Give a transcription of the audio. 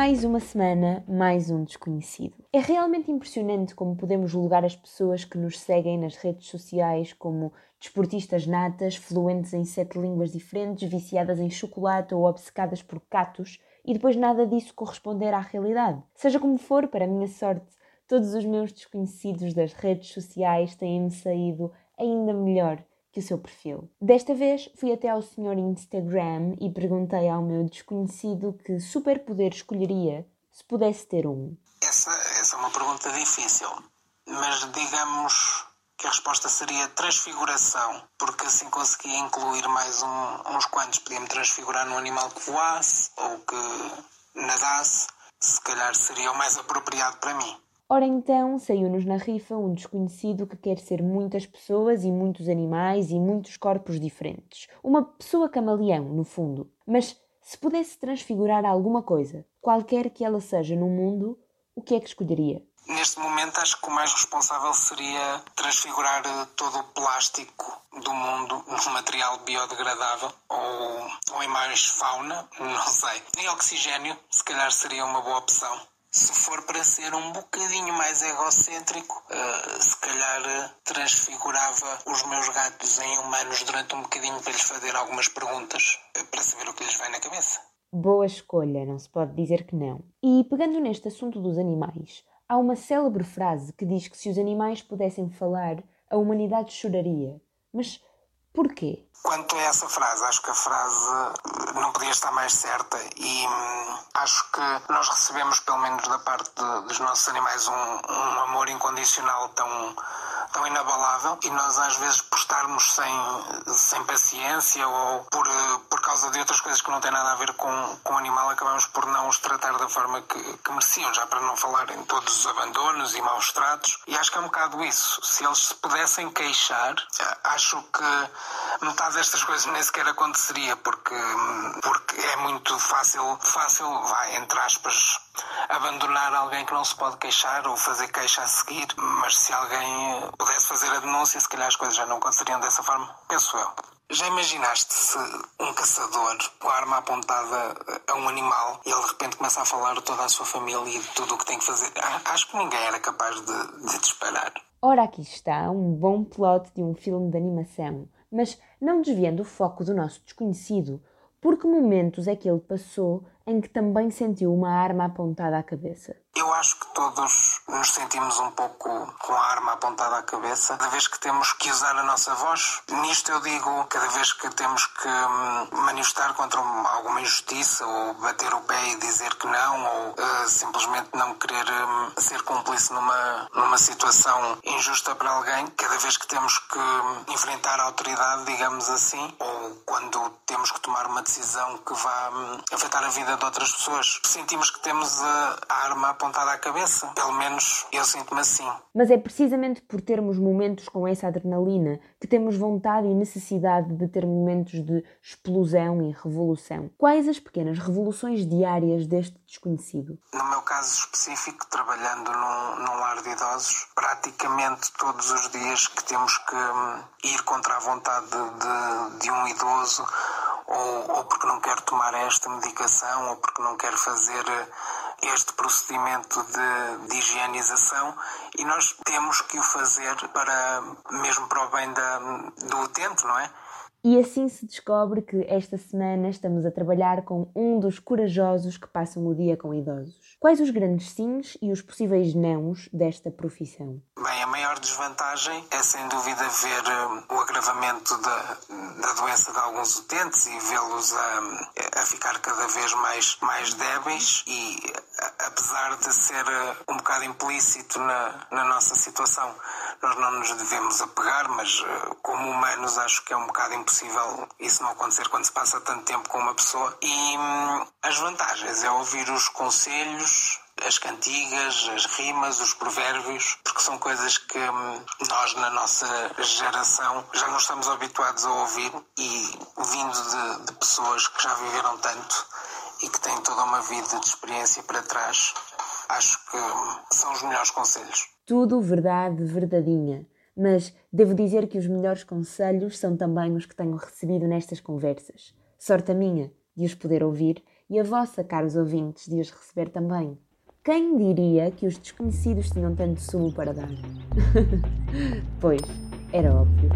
uma semana, mais um desconhecido. É realmente impressionante como podemos julgar as pessoas que nos seguem nas redes sociais como desportistas natas, fluentes em sete línguas diferentes, viciadas em chocolate ou obcecadas por catos, e depois nada disso corresponder à realidade. Seja como for, para a minha sorte, todos os meus desconhecidos das redes sociais têm-me saído ainda melhor que o seu perfil. Desta vez fui até ao senhor Instagram e perguntei ao meu desconhecido que superpoder escolheria se pudesse ter um. Essa, essa é uma pergunta difícil, mas digamos que a resposta seria transfiguração, porque assim conseguia incluir mais um, uns quantos. Podia-me transfigurar num animal que voasse ou que nadasse, se calhar seria o mais apropriado para mim. Ora então, saiu-nos na rifa um desconhecido que quer ser muitas pessoas e muitos animais e muitos corpos diferentes. Uma pessoa camaleão, no fundo. Mas se pudesse transfigurar alguma coisa, qualquer que ela seja no mundo, o que é que escolheria? Neste momento, acho que o mais responsável seria transfigurar eh, todo o plástico do mundo num material biodegradável ou, ou em mais fauna, não sei. Em oxigênio, se calhar seria uma boa opção se for para ser um bocadinho mais egocêntrico, uh, se calhar uh, transfigurava os meus gatos em humanos durante um bocadinho para lhes fazer algumas perguntas uh, para saber o que lhes vai na cabeça. Boa escolha, não se pode dizer que não. E pegando neste assunto dos animais, há uma célebre frase que diz que se os animais pudessem falar, a humanidade choraria. Mas porquê? Quanto a essa frase, acho que a frase não podia estar mais certa e hum, acho que nós recebemos, pelo menos da parte de, dos nossos animais, um, um amor incondicional tão tão inabalável e nós às vezes por estarmos sem, sem paciência ou por, por causa de outras coisas que não têm nada a ver com, com o animal acabamos por não os tratar da forma que, que mereciam, já para não falar em todos os abandonos e maus tratos. E acho que é um bocado isso, se eles se pudessem queixar acho que metade destas coisas nem sequer aconteceria porque, porque é muito fácil, fácil, vai, entre aspas abandonar alguém que não se pode queixar ou fazer queixa a seguir, mas se alguém pudesse fazer a denúncia, se calhar as coisas já não aconteceriam dessa forma, penso eu. Já imaginaste se um caçador com a arma apontada a um animal e ele de repente começa a falar de toda a sua família e de tudo o que tem que fazer? Acho que ninguém era capaz de, de disparar. Ora, aqui está um bom plot de um filme de animação, mas não desviando o foco do nosso desconhecido, por que momentos é que ele passou em que também sentiu uma arma apontada à cabeça? Eu acho que todos nos sentimos um pouco com a arma apontada à cabeça cada vez que temos que usar a nossa voz. Nisto eu digo cada vez que temos que hum, manifestar contra alguma injustiça ou bater o pé e dizer que não ou uh, simplesmente não querer um, ser cúmplice numa, numa situação injusta para alguém. Cada vez que temos que hum, enfrentar a autoridade, digamos assim, ou quando temos que tomar uma decisão que vá um, afetar a vida de outras pessoas, sentimos que temos a, a arma apontada à cabeça. Pelo menos eu sinto-me assim. Mas é precisamente por termos momentos com essa adrenalina que temos vontade e necessidade de ter momentos de explosão e revolução. Quais as pequenas revoluções diárias deste desconhecido? No meu caso específico, trabalhando num, num lar de idosos, praticamente todos os dias que temos que hum, ir contra a vontade de, de, de um idoso ou, ou porque não quer tomar esta medicação ou porque não quer fazer este procedimento de, de, higienização e nós temos que o fazer para mesmo para o bem da, do utente, não é? E assim se descobre que esta semana estamos a trabalhar com um dos corajosos que passam o dia com idosos. Quais os grandes sims e os possíveis nãos desta profissão? Desvantagem é sem dúvida ver um, o agravamento da, da doença de alguns utentes e vê-los a, a ficar cada vez mais, mais débeis e apesar de ser uh, um bocado implícito na, na nossa situação, nós não nos devemos apegar, mas uh, como humanos acho que é um bocado impossível isso não acontecer quando se passa tanto tempo com uma pessoa. E hum, as vantagens é ouvir os conselhos, as cantigas, as rimas, os provérbios, porque são coisas que hum, nós, na nossa geração, já não estamos habituados a ouvir e vindo de, de pessoas que já viveram tanto e que têm toda uma vida de experiência para trás, acho que hum, são os melhores conselhos. Tudo verdade, verdadinha. Mas devo dizer que os melhores conselhos são também os que tenho recebido nestas conversas. Sorte a minha de os poder ouvir e a vossa, caros ouvintes, de os receber também. Quem diria que os desconhecidos tinham tanto sumo para dar? pois, era óbvio.